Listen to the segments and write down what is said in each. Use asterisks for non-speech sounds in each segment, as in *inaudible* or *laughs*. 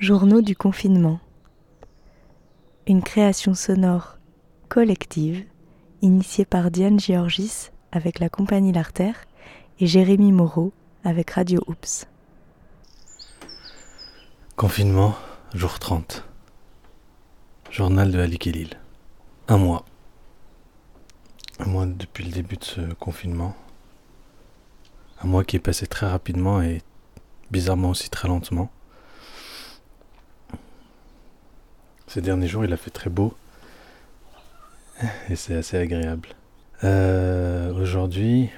Journaux du confinement. Une création sonore collective initiée par Diane Georgis avec la compagnie L'Artère et Jérémy Moreau avec Radio Oops. Confinement, jour 30. Journal de Ali Khalil. Un mois. Un mois depuis le début de ce confinement. Un mois qui est passé très rapidement et bizarrement aussi très lentement. Ces derniers jours, il a fait très beau et c'est assez agréable. Euh, aujourd'hui,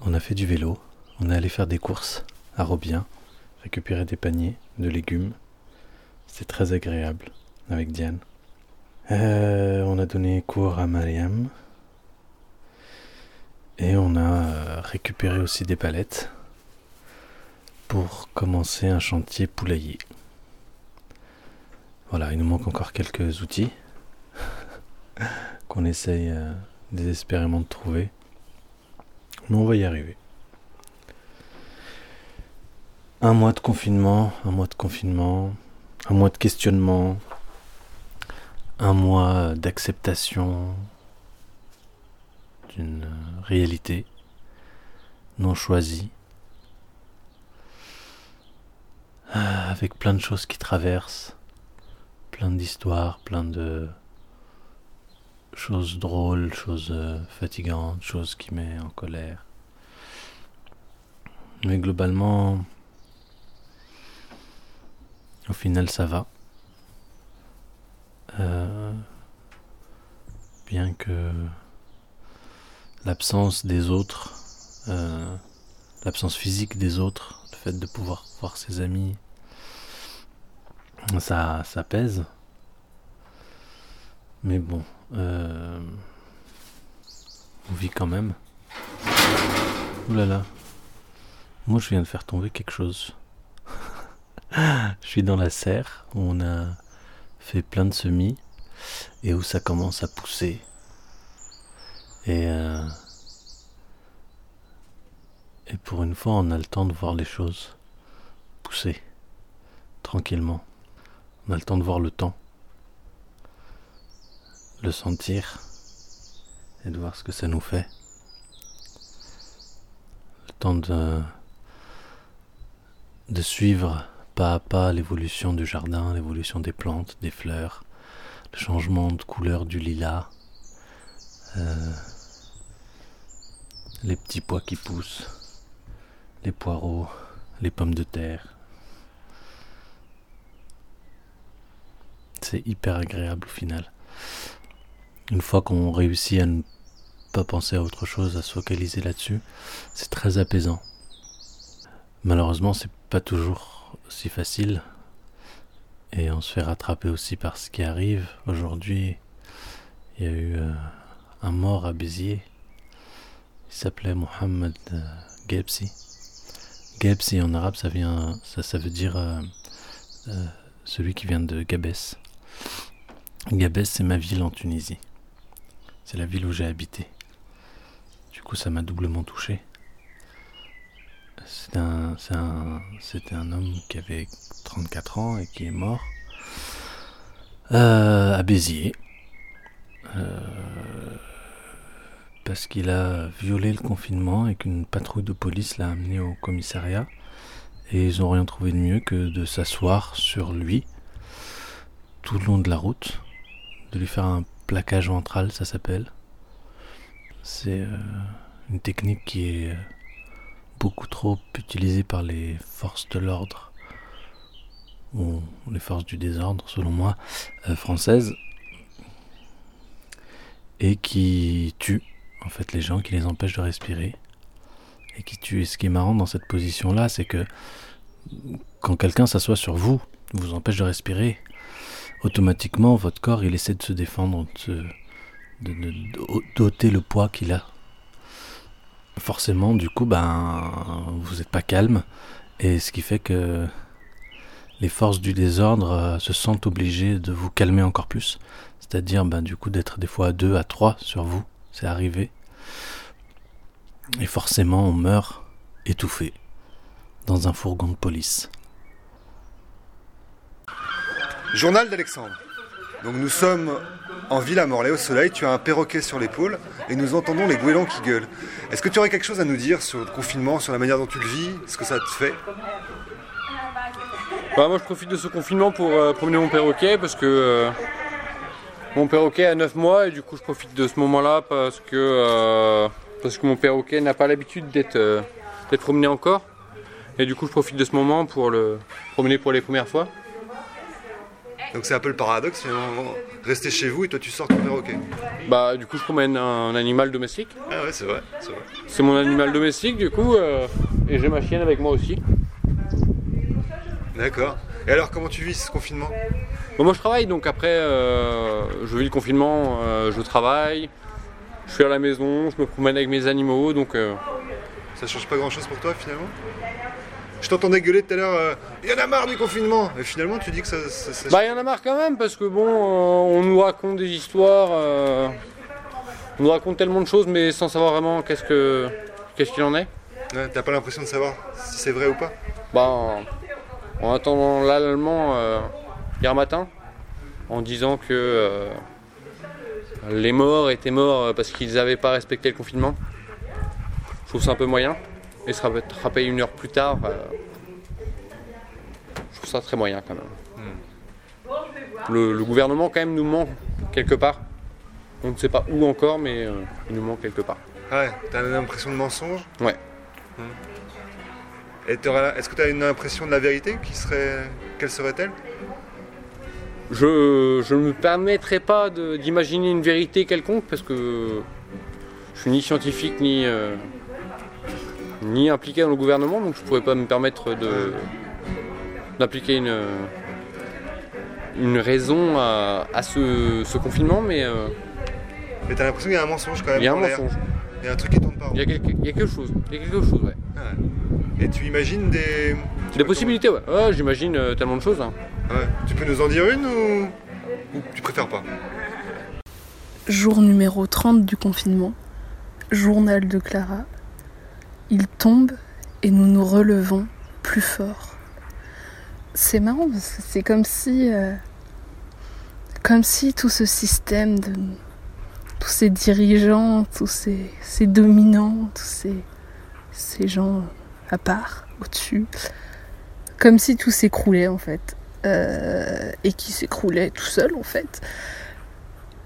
on a fait du vélo, on est allé faire des courses à Robien, récupérer des paniers de légumes. C'est très agréable avec Diane. Euh, on a donné cours à Mariam. Et on a récupéré aussi des palettes pour commencer un chantier poulailler. Voilà, il nous manque encore quelques outils *laughs* qu'on essaye euh, désespérément de trouver. Mais on va y arriver. Un mois de confinement, un mois de confinement, un mois de questionnement, un mois d'acceptation d'une réalité non choisie, ah, avec plein de choses qui traversent, plein d'histoires, plein de choses drôles, choses euh, fatigantes, choses qui mettent en colère. Mais globalement, au final, ça va. Euh, bien que l'absence des autres, euh, l'absence physique des autres, le fait de pouvoir voir ses amis, ça, ça pèse. Mais bon, euh, on vit quand même. Ouh là là. Moi, je viens de faire tomber quelque chose. *laughs* je suis dans la serre où on a fait plein de semis et où ça commence à pousser. Et, euh, et pour une fois, on a le temps de voir les choses pousser tranquillement. On a le temps de voir le temps, le sentir. Et de voir ce que ça nous fait. Le temps de, suivre pas à pas l'évolution du jardin, l'évolution des plantes, des fleurs, le changement de couleur du lilas, euh, les petits pois qui poussent, les poireaux, les pommes de terre. C'est hyper agréable au final. Une fois qu'on réussit à ne pas penser à autre chose, à se focaliser là-dessus, c'est très apaisant. Malheureusement, c'est pas toujours si facile. Et on se fait rattraper aussi par ce qui arrive. Aujourd'hui, il y a eu euh, un mort à Béziers. Il s'appelait Mohamed euh, Gebsi. Gebsi en arabe, ça, vient, ça, ça veut dire euh, celui qui vient de Gabès. Gabès, c'est ma ville en Tunisie. C'est la ville où j'ai habité. Du coup, ça m'a doublement touché. C'était un, un, un, homme qui avait 34 ans et qui est mort euh, à Béziers. Euh, parce qu'il a violé le confinement et qu'une patrouille de police l'a amené au commissariat. Et ils n'ont rien trouvé de mieux que de s'asseoir sur lui tout le long de la route, de lui faire un plaquage ventral, ça s'appelle. C'est euh, une technique qui est euh, beaucoup trop utilisée par les forces de l'ordre, ou les forces du désordre, selon moi, euh, françaises, et qui tue en fait les gens, qui les empêche de respirer, et qui tue. Et ce qui est marrant dans cette position-là, c'est que quand quelqu'un s'assoit sur vous, vous empêche de respirer, automatiquement, votre corps, il essaie de se défendre, de, doter le poids qu'il a. Forcément, du coup, ben, vous n'êtes pas calme, et ce qui fait que les forces du désordre euh, se sentent obligées de vous calmer encore plus. C'est-à-dire, ben, du coup, d'être des fois à deux, à trois sur vous. C'est arrivé. Et forcément, on meurt étouffé dans un fourgon de police. Journal d'Alexandre. Donc nous sommes en Villa Morlaix au soleil, tu as un perroquet sur l'épaule et nous entendons les goélands qui gueulent. Est-ce que tu aurais quelque chose à nous dire sur le confinement, sur la manière dont tu le vis, ce que ça te fait? Bah, Moi je profite de ce confinement pour euh, promener mon perroquet parce que euh, mon perroquet a 9 mois et du coup je profite de ce moment-là parce euh, parce que mon perroquet n'a pas l'habitude d'être promené encore. Et du coup je profite de ce moment pour le promener pour les premières fois. Donc c'est un peu le paradoxe, finalement, rester chez vous et toi tu sors ton perroquet. Bah du coup je promène un animal domestique. Ah ouais c'est vrai, c'est mon animal domestique du coup euh, et j'ai ma chienne avec moi aussi. D'accord. Et alors comment tu vis ce confinement? Moi je travaille donc après euh, je vis le confinement, euh, je travaille, je suis à la maison, je me promène avec mes animaux donc... Ça change pas grand chose pour toi finalement? Je t'entendais gueuler tout à l'heure, il euh, y en a marre du confinement. Et finalement, tu dis que ça. bah, il y en a marre quand même, parce que bon, euh, on nous raconte des histoires, euh, on nous raconte tellement de choses, mais sans savoir vraiment qu'est-ce que qu'est-ce qu'il en est. Ouais, T'as pas l'impression de savoir si c'est vrai ou pas? Bah, en attendant l'allemand hier matin, en disant que les morts étaient morts parce qu'ils n'avaient pas respecté le confinement. Je trouve ça un peu moyen et se rattraper une heure plus tard, euh, je trouve ça très moyen quand même. Hmm. Le, gouvernement quand même nous ment quelque part. On ne sait pas où encore, mais euh, il nous ment quelque part. Ah ouais, t'as une impression de mensonge? Ouais. Hmm. Et est-ce que tu as une impression de la vérité qui serait... Quelle serait-elle? Je, je ne me permettrai pas d'imaginer une vérité quelconque parce que je suis ni scientifique ni, euh, ni impliqué dans le gouvernement, donc je ne pourrais pas me permettre de d'appliquer une, une raison à, ce, confinement, mais. Euh, mais t'as l'impression qu'il y a un mensonge quand même. Il y a un mensonge. Il y a un truc qui tourne pas. Il y a, quelque, il y a quelque chose. Il y a quelque chose, ouais. Ah Et tu imagines des. des possibilités, ouais. ouais J'imagine euh, tellement de choses. Hein. Ouais. Tu peux nous en dire une ou... ou tu préfères pas? Jour numéro 30 du confinement. Journal de Clara. Il tombe et nous nous relevons plus fort. C'est marrant parce que c'est comme si, euh, comme si tout ce système de tous ces dirigeants, tous ces, ces dominants, tous ces, ces gens à part, au-dessus, comme si tout s'écroulait en fait. Euh, et qui s'écroulait tout seul en fait.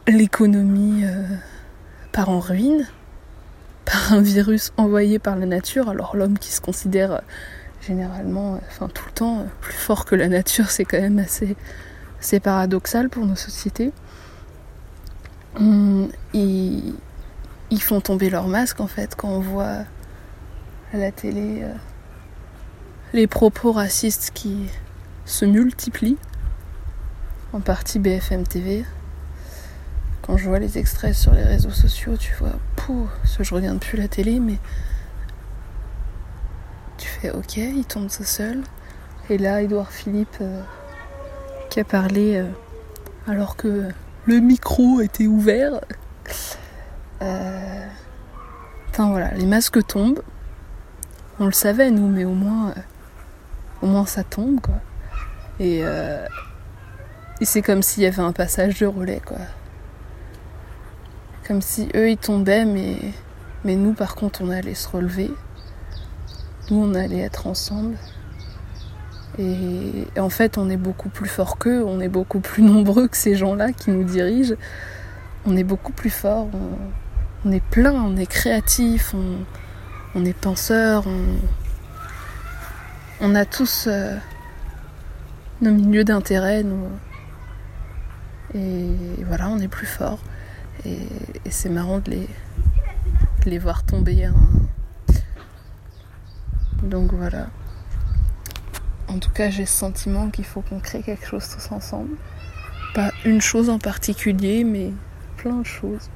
L'économie euh, part en ruine par un virus envoyé par la nature. Alors l'homme qui se considère euh, généralement, euh, enfin tout le temps, euh, plus fort que la nature, c'est quand même assez, paradoxal pour nos sociétés. Hum, ils, font tomber leur masque en fait quand on voit à la télé les propos racistes qui se multiplient, en partie BFM TV, quand je vois les extraits sur les réseaux sociaux, tu vois, pouh, ce je regarde plus la télé, mais tu fais ok, il tombe tout seul. Et là, Edouard Philippe euh, qui a parlé euh, alors que le micro était ouvert. Euh... Voilà, les masques tombent. On le savait nous, mais au moins, euh, au moins ça tombe quoi. Et, et c'est comme s'il y avait un passage de relais quoi. Comme si eux ils tombaient, mais, mais nous par contre on allait se relever. Nous on allait être ensemble. Et, en fait on est beaucoup plus fort qu'eux, on est beaucoup plus nombreux que ces gens-là qui nous dirigent. On est beaucoup plus fort, on, est plein, on est créatif, on, est penseur, on, a tous euh, nos milieux d'intérêt. Et voilà, on est plus fort. Et, c'est marrant de les, les voir tomber. Hein. Donc voilà. En tout cas, j'ai ce sentiment qu'il faut qu'on crée quelque chose tous ensemble. Pas une chose en particulier, mais plein de choses.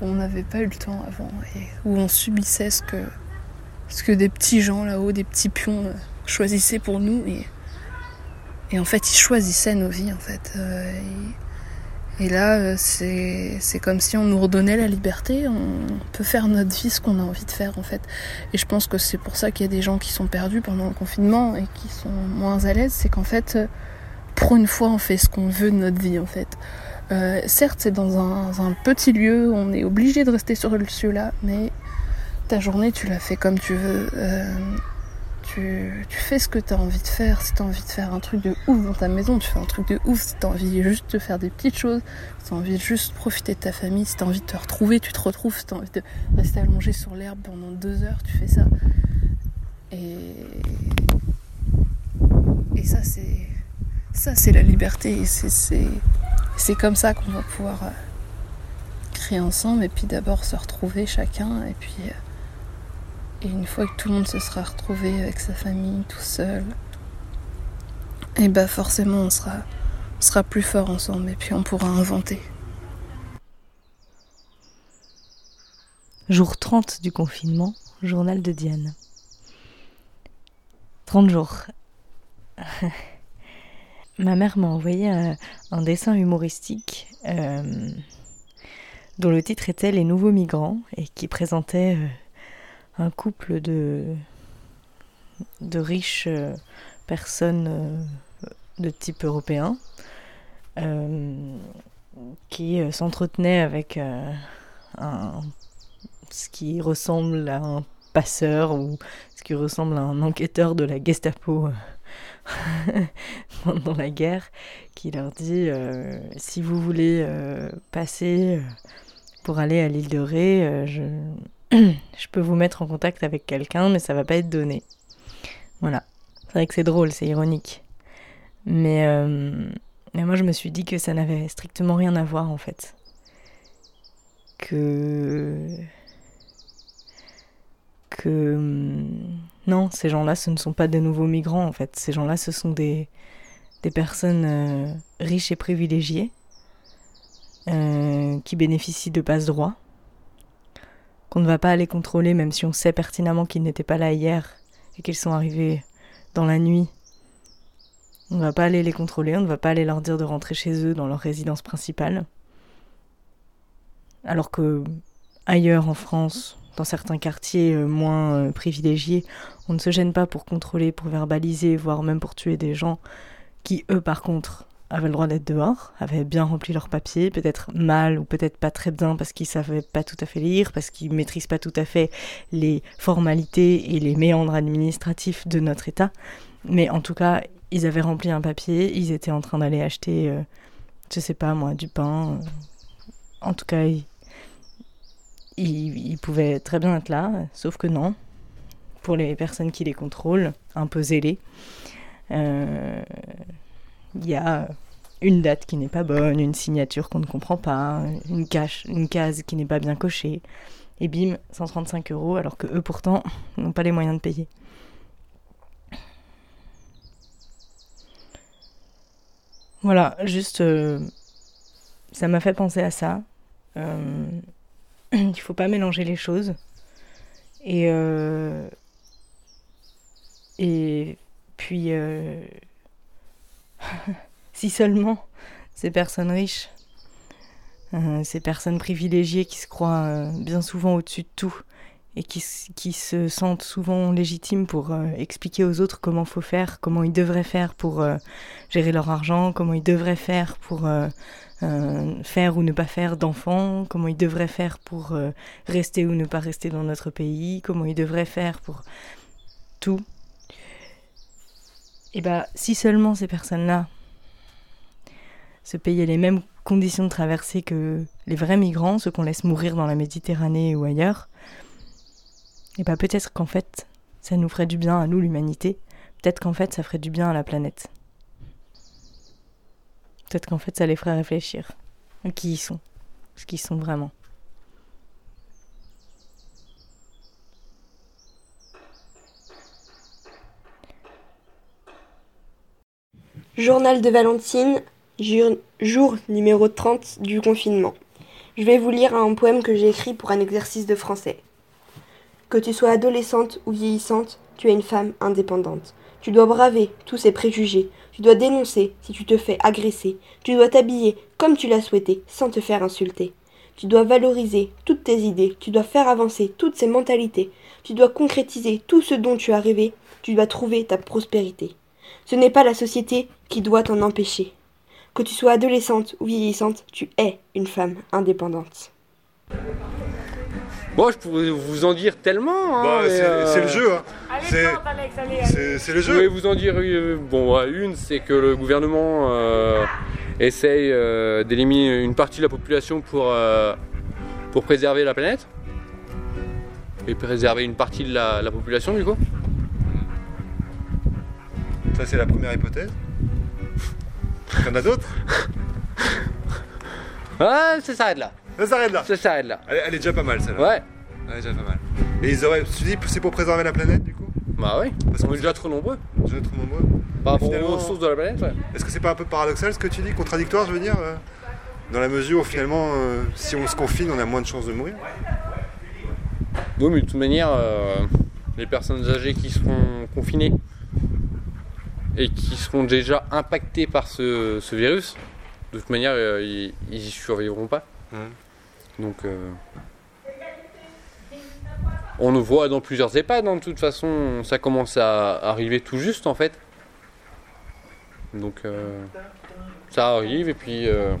On n'avait pas eu le temps avant et où on subissait ce que, ce que des petits gens là-haut, des petits pions euh, choisissaient pour nous. Et, et en fait, ils choisissaient nos vies en fait. Euh, là, euh, c'est comme si on nous redonnait la liberté, on peut faire notre vie ce qu'on a envie de faire en fait. Et je pense que c'est pour ça qu'il y a des gens qui sont perdus pendant le confinement et qui sont moins à l'aise, c'est qu'en fait, pour une fois, on fait ce qu'on veut de notre vie en fait. Euh, certes, c'est dans un, petit lieu, on est obligé de rester sur le lieu-là, mais ta journée, tu la fais comme tu veux. Euh, tu, fais ce que tu as envie de faire. Si tu as envie de faire un truc de ouf dans ta maison, tu fais un truc de ouf. Si tu as envie juste de faire des petites choses, si tu as envie de profiter de ta famille, si tu as envie de te retrouver, tu te retrouves. Si tu as envie de rester allongé sur l'herbe pendant deux heures, tu fais ça. Et, et ça, c'est ça, c'est la liberté. Et c'est comme ça qu'on va pouvoir euh, créer ensemble. Et puis d'abord se retrouver chacun. Et puis, euh, et une fois que tout le monde se sera retrouvé avec sa famille, tout seul, et bah forcément on sera, plus fort ensemble. Et puis on pourra inventer. Jour 30 du confinement, journal de Diane. 30 jours. *laughs* Ma mère m'a envoyé un, dessin humoristique euh, dont le titre était Les nouveaux migrants et qui présentait euh, un couple de, de riches euh, personnes de type européen qui s'entretenaient avec ce qui ressemble à un passeur ou ce qui ressemble à un enquêteur de la Gestapo *laughs* pendant la guerre, qui leur dit euh, si vous voulez euh, passer euh, pour aller à l'île de Ré, je, *clears throat* je peux vous mettre en contact avec quelqu'un, mais ça va pas être donné. Voilà. C'est vrai que c'est drôle, c'est ironique. Mais, mais moi, je me suis dit que ça n'avait strictement rien à voir en fait. Que que hum, non, ces gens-là, ce ne sont pas des nouveaux migrants en fait. Ces gens-là, ce sont des, des personnes euh, riches et privilégiées euh, qui bénéficient de passe-droit, qu'on ne va pas aller contrôler même si on sait pertinemment qu'ils n'étaient pas là hier et qu'ils sont arrivés dans la nuit. On ne va pas aller les contrôler, on ne va pas aller leur dire de rentrer chez eux dans leur résidence principale. Alors que ailleurs en France, dans certains quartiers euh, moins euh, privilégiés, on ne se gêne pas pour contrôler, pour verbaliser, voire même pour tuer des gens qui, eux, par contre, avaient le droit d'être dehors, avaient bien rempli leurs papiers, peut-être mal ou peut-être pas très bien parce qu'ils savaient pas tout à fait lire, parce qu'ils maîtrisent pas tout à fait les formalités et les méandres administratifs de notre État. Mais en tout cas, ils avaient rempli un papier, ils étaient en train d'aller acheter, euh, je sais pas moi, du pain. en tout cas, ils, pouvaient très bien être là, sauf que non. Pour les personnes qui les contrôlent, un peu zélées, euh, il y a une date qui n'est pas bonne, une signature qu'on ne comprend pas, une, cache, une case qui n'est pas bien cochée, et bim, 135 euros, alors que eux pourtant n'ont pas les moyens de payer. Voilà, juste, euh, ça m'a fait penser à ça. Euh, *clears throat* il faut pas mélanger les choses. Et, euh, et puis, euh, *laughs* si seulement ces personnes riches, euh, ces personnes privilégiées qui se croient bien souvent au-dessus de tout et qui, se sentent souvent légitimes pour expliquer aux autres comment faut faire, comment ils devraient faire pour gérer leur argent, comment ils devraient faire pour euh, faire ou ne pas faire d'enfants, comment ils devraient faire pour euh, rester ou ne pas rester dans notre pays, comment ils devraient faire pour tout. Et bah, si seulement ces personnes-là se payaient les mêmes conditions de traversée que les vrais migrants, ceux qu'on laisse mourir dans la Méditerranée ou ailleurs, et bah peut-être qu'en fait, ça nous ferait du bien à nous, l'humanité. Peut-être qu'en fait, ça ferait du bien à la planète. Peut-être qu'en fait, ça les ferait réfléchir. Qui ils sont. Ce qu'ils sont vraiment. Journal de Valentine, jour numéro 30 du confinement. Je vais vous lire un poème que j'ai écrit pour un exercice de français. Que tu sois adolescente ou vieillissante, tu es une femme indépendante. Tu dois braver tous ces préjugés, tu dois dénoncer si tu te fais agresser. Tu dois t'habiller comme tu l'as souhaité, sans te faire insulter. Tu dois valoriser toutes tes idées. Tu dois faire avancer toutes ces mentalités. Tu dois concrétiser tout ce dont tu as rêvé. Tu dois trouver ta prospérité. Ce n'est pas la société qui doit t'en empêcher. Que tu sois adolescente ou vieillissante, tu es une femme indépendante. Bon, je pourrais vous en dire tellement. hein, Bah, c'est euh, c'est le jeu, hein. C'est- C'est c'est le Je voulais jeu. vous en dire euh, bon, une, c'est que le gouvernement euh, essaye euh, d'éliminer une partie de la population pour, euh, pour préserver la planète. Et préserver une partie de la, la population du coup. Ça, c'est la première hypothèse. Il y en a d'autres *laughs* Ah, ça s'arrête là. Ça s'arrête là. Ça s'arrête là. Elle, elle est déjà pas mal, celle-là. Ouais. Elle est déjà pas mal. Et ils auraient. Tu dis c'est pour préserver la planète, du coup Bah oui. Parce On qu'on est déjà trop nombreux. Vais être nombreux. Par rapport Finalement- aux ressources de la planète, ouais. Est-ce que c'est pas un peu paradoxal ce que tu dis Contradictoire, je veux dire euh, Dans la mesure où finalement, euh, si on se confine, on a moins de chances de mourir Oui, mais de toute manière, euh, les personnes âgées qui seront confinées et qui seront déjà impactées par ce, ce virus, de toute manière, euh, ils, ils y survivront pas. Mhm. Donc, euh, on le voit dans plusieurs EHPAD, hein, de toute façon, ça commence à arriver tout juste en fait. Donc, euh, ça arrive et puis euh,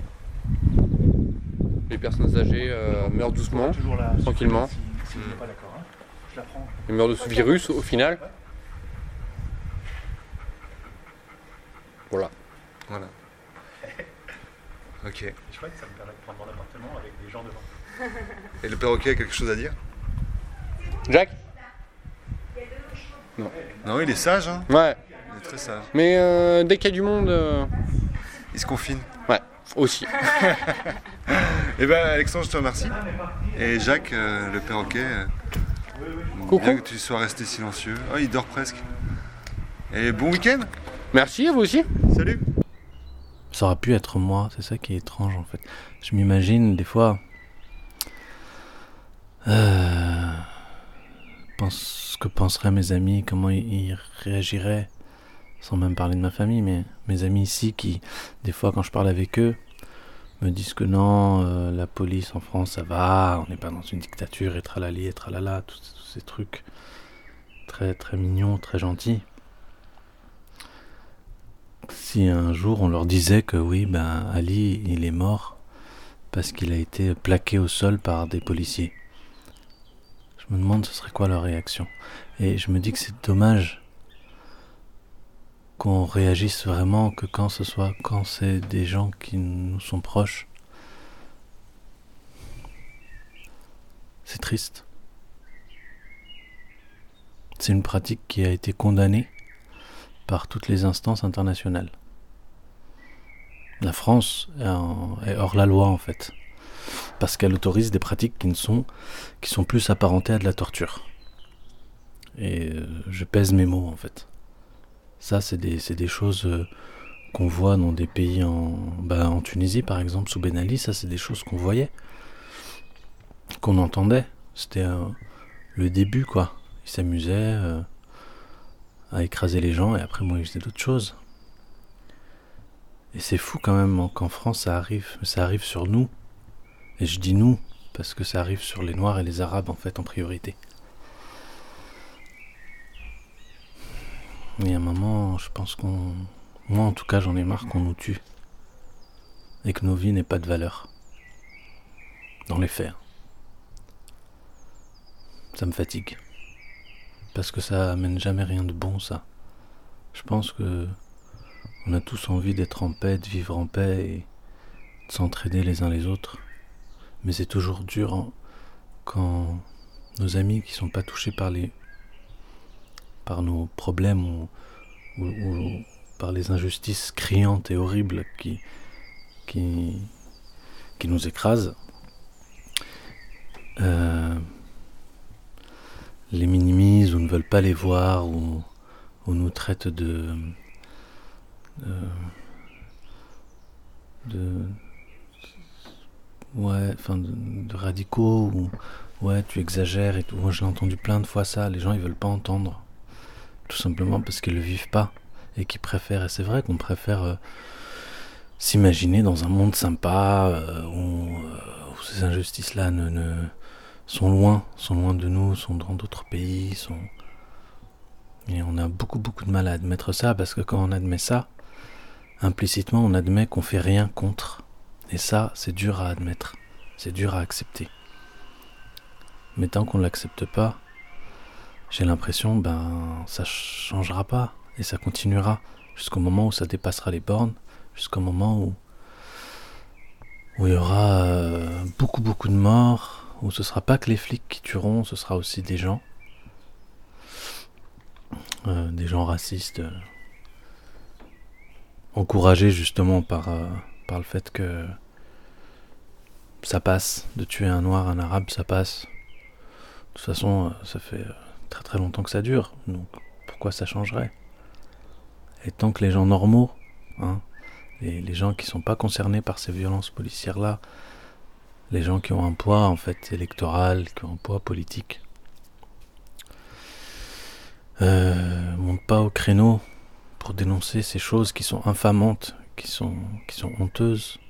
les personnes âgées euh, meurent doucement. Tranquillement. Hein. je la prends. Ils meurent de ce virus au final. Voilà. Voilà. Ok. C'est chouette, ça me permet de prendre mon appartement avec des gens devant. Et le perroquet a quelque chose à dire? Jack Non, il est sage, hein Ouais. Il est très sage. Mais euh, dès qu'il y a du monde, euh, Il se confine. ouais, aussi. *laughs* Eh ben, Alexandre, je te remercie. Et Jacques, euh, le perroquet, euh, Coucou. bien que tu sois resté silencieux. Oh, il dort presque. Et bon week-end Merci à vous aussi. Salut Ça aurait pu être moi, c'est ça qui est étrange en fait. Je m'imagine des fois. euh, pense, ce que penseraient mes amis, comment ils, réagiraient, sans même parler de ma famille, mais mes amis ici qui, des fois quand je parle avec eux, me disent que non, euh, la police en France ça va, on n'est pas dans une dictature, et tralali, et tralala, tous, tous ces trucs très très mignons, très gentils si un jour on leur disait que oui, ben Ali, il est mort parce qu'il a été plaqué au sol par des policiers. Je me demande ce serait quoi leur réaction. Et je me dis que c'est dommage qu'on réagisse vraiment que quand ce soit quand c'est des gens qui nous sont proches. C'est triste. C'est une pratique qui a été condamnée par toutes les instances internationales. La France est, hors la loi en fait, parce qu'elle autorise des pratiques qui ne sont qui sont plus apparentées à de la torture. Et euh, je pèse mes mots en fait. Ça, c'est des, choses euh, qu'on voit dans des pays en, bah, en Tunisie par exemple, sous Ben Ali, ça c'est des choses qu'on voyait, qu'on entendait. C'était euh, le début quoi. Ils s'amusaient. À écraser les gens et après moi je faisais d'autres choses. Et c'est fou quand même qu'en France ça arrive, ça arrive sur nous. Et je dis nous parce que ça arrive sur les Noirs et les Arabes en fait en priorité. Et à un moment, je pense qu'on, moi en tout cas, j'en ai marre qu'on nous tue et que nos vies n'aient pas de valeur. Dans les faits. hein. Ça me fatigue parce que ça amène jamais rien de bon ça. Je pense que on a tous envie d'être en paix, de vivre en paix et de s'entraider les uns les autres. Mais c'est toujours dur hein, quand nos amis qui sont pas touchés par les par nos problèmes ou, par les injustices criantes et horribles qui qui qui nous écrasent. Euh, les minimisent ou ne veulent pas les voir ou, ou nous traitent de, de, de- ouais enfin de, de radicaux ou ouais tu exagères et tout. Moi j'ai entendu plein de fois ça. Les gens ils veulent pas entendre. Tout simplement parce qu'ils le vivent pas et qu'ils préfèrent et c'est vrai qu'on préfère euh, s'imaginer dans un monde sympa euh, où, euh, ces injustices là ne sont loin, sont loin de nous, sont dans d'autres pays, sont... Et on a beaucoup beaucoup de mal à admettre ça parce que quand on admet ça, implicitement on admet qu'on fait rien contre. Et ça, c'est dur à admettre, c'est dur à accepter. Mais tant qu'on ne l'accepte pas, j'ai l'impression ben ça changera pas et ça continuera jusqu'au moment où ça dépassera les bornes, jusqu'au moment où où il y aura euh, beaucoup beaucoup de morts, où ce sera pas que les flics qui tueront, ce sera aussi des gens, euh, des gens racistes, euh, encouragés justement par, par le fait que ça passe, de tuer un noir, un arabe, ça passe. De toute façon, ça fait très très longtemps que ça dure, donc pourquoi ça changerait? Et tant que les gens normaux, hein, les, gens qui sont pas concernés par ces violences policières-là, les gens qui ont un poids en fait électoral, qui ont un poids politique, euh, montent pas au créneau pour dénoncer ces choses qui sont infamantes, qui sont, honteuses,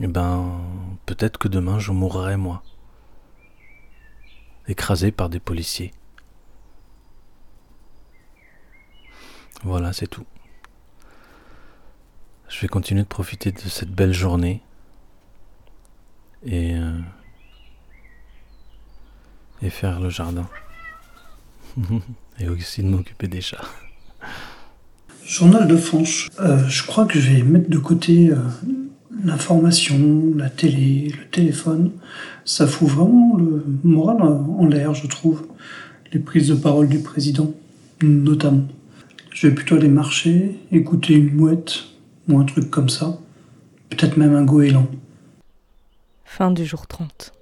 et eh ben peut-être que demain je mourrai moi, écrasé par des policiers. Voilà, c'est tout. Je vais continuer de profiter de cette belle journée et, euh, et faire le jardin. *laughs* et aussi de m'occuper des chats. Journal de France. Euh, je crois que je vais mettre de côté euh, l'information, la télé, le téléphone. Ça fout vraiment le moral en l'air, je trouve. Les prises de parole du président, notamment. Je vais plutôt aller marcher, écouter une mouette, ou un truc comme ça. Peut-être même un goéland. Fin du jour 30.